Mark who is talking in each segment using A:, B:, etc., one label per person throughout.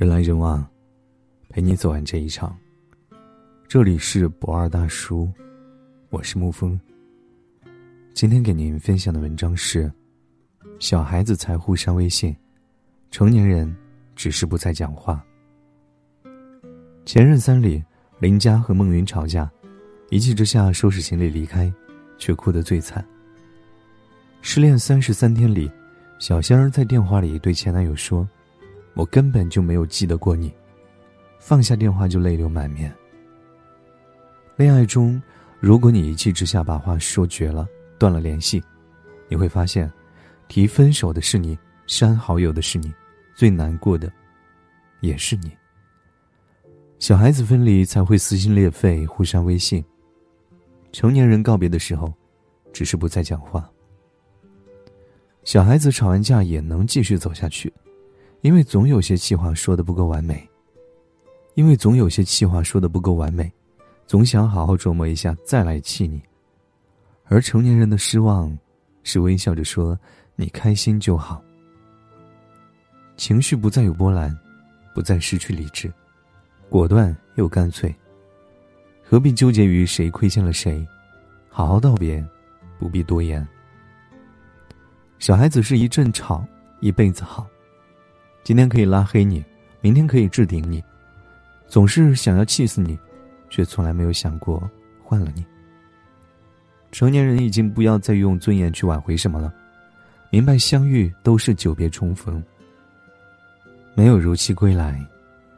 A: 人来人往，陪你走完这一场。这里是不二大叔，我是沐风。今天给您分享的文章是：小孩子才互删微信，成年人只是不再讲话。前任三里，林佳和孟云吵架，一气之下收拾行李离开，却哭得最惨。失恋三十三天里。小仙儿在电话里对前男友说：“我根本就没有记得过你。”放下电话就泪流满面。恋爱中，如果你一气之下把话说绝了，断了联系，你会发现，提分手的是你，删好友的是你，最难过的，也是你。小孩子分离才会撕心裂肺，互删微信。成年人告别的时候，只是不再讲话。小孩子吵完架也能继续走下去，因为总有些气话说的不够完美。因为总有些气话说的不够完美，总想好好琢磨一下再来气你。而成年人的失望，是微笑着说你开心就好。情绪不再有波澜，不再失去理智，果断又干脆。何必纠结于谁亏欠了谁？好好道别，不必多言。小孩子是一阵吵，一辈子好。今天可以拉黑你，明天可以置顶你，总是想要气死你，却从来没有想过换了你。成年人已经不要再用尊严去挽回什么了，明白相遇都是久别重逢，没有如期归来，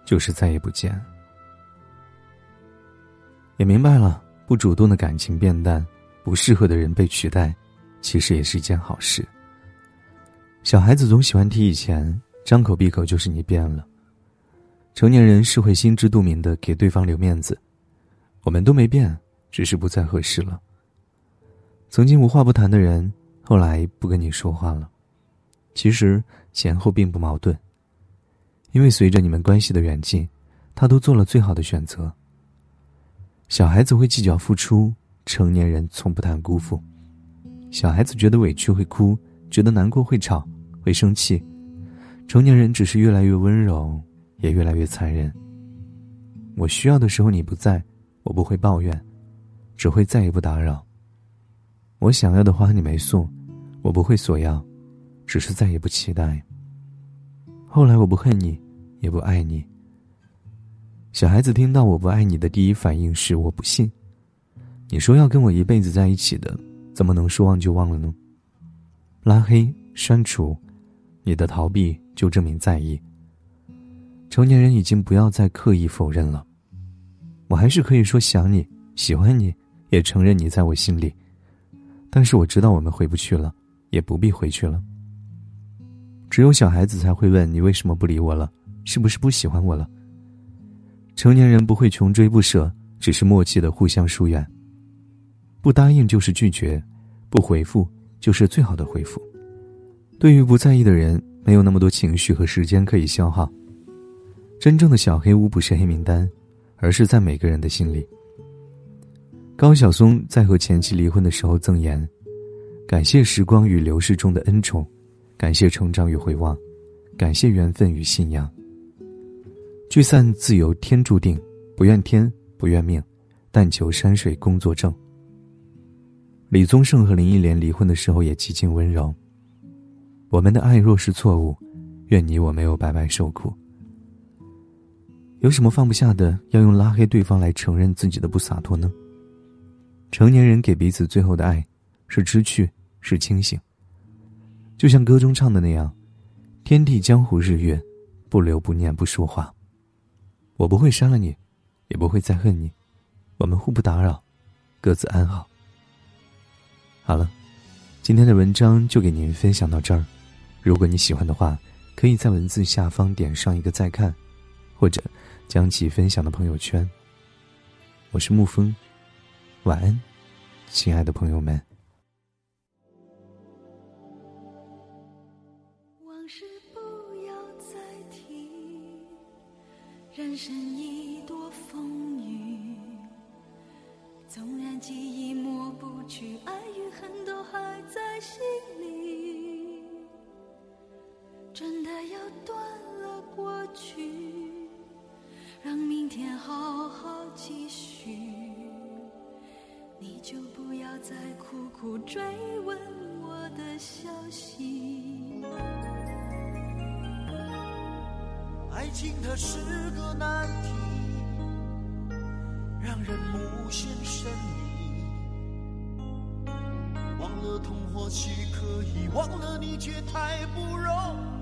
A: 就是再也不见。也明白了，不主动的感情变淡，不适合的人被取代，其实也是一件好事。小孩子总喜欢提以前，张口闭口就是你变了。成年人是会心知肚明的给对方留面子，我们都没变，只是不再合适了。曾经无话不谈的人，后来不跟你说话了，其实前后并不矛盾。因为随着你们关系的远近，他都做了最好的选择。小孩子会计较付出，成年人从不谈辜负。小孩子觉得委屈会哭，觉得难过会吵。会生气，成年人只是越来越温柔，也越来越残忍。我需要的时候你不在，我不会抱怨，只会再也不打扰。我想要的花你没送，我不会索要，只是再也不期待。后来我不恨你，也不爱你。小孩子听到我不爱你的第一反应是我不信。你说要跟我一辈子在一起的，怎么能说忘就忘了呢？拉黑删除。你的逃避就证明在意。成年人已经不要再刻意否认了，我还是可以说想你、喜欢你，也承认你在我心里。但是我知道我们回不去了，也不必回去了。只有小孩子才会问你为什么不理我了，是不是不喜欢我了？成年人不会穷追不舍，只是默契的互相疏远。不答应就是拒绝，不回复就是最好的回复。对于不在意的人，没有那么多情绪和时间可以消耗。真正的小黑屋不是黑名单，而是在每个人的心里。高晓松在和前妻离婚的时候赠言：“感谢时光与流逝中的恩宠，感谢成长与回望，感谢缘分与信仰。聚散自由天注定，不怨天不怨命，但求山水工作证。”李宗盛和林忆莲离婚的时候也极尽温柔。我们的爱若是错误，愿你我没有白白受苦。有什么放不下的，要用拉黑对方来承认自己的不洒脱呢？成年人给彼此最后的爱，是知趣，是清醒。就像歌中唱的那样：“天地江湖日月，不留不念不说话。”我不会删了你，也不会再恨你，我们互不打扰，各自安好。好了，今天的文章就给您分享到这儿。如果你喜欢的话，可以在文字下方点上一个再看，或者将其分享到朋友圈。我是沐风，晚安，亲爱的朋友们。
B: 往事不要再提，人生一多风雨，纵然记忆抹不去，爱与恨都还在心里。断了过去。让明天好好继续。你就不要再苦苦追问我的消息。
C: 爱情它是个难题，让人无限神秘。忘了痛或许可以，忘了你却太不容易。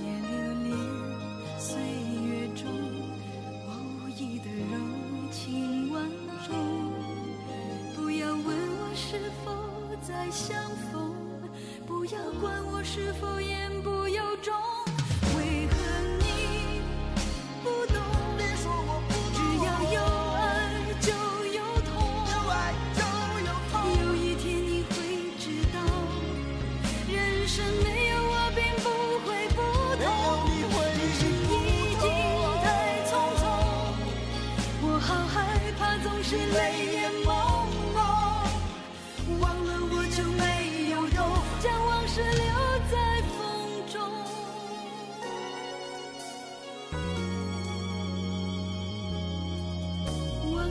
B: 别留恋岁月中我无意的柔情万种。不要问我是否再相逢不要管我是否言不由衷。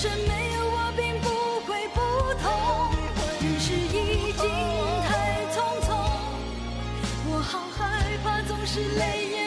B: 人生没有我并不会不同。人世已经太匆匆，我好害怕，总是泪眼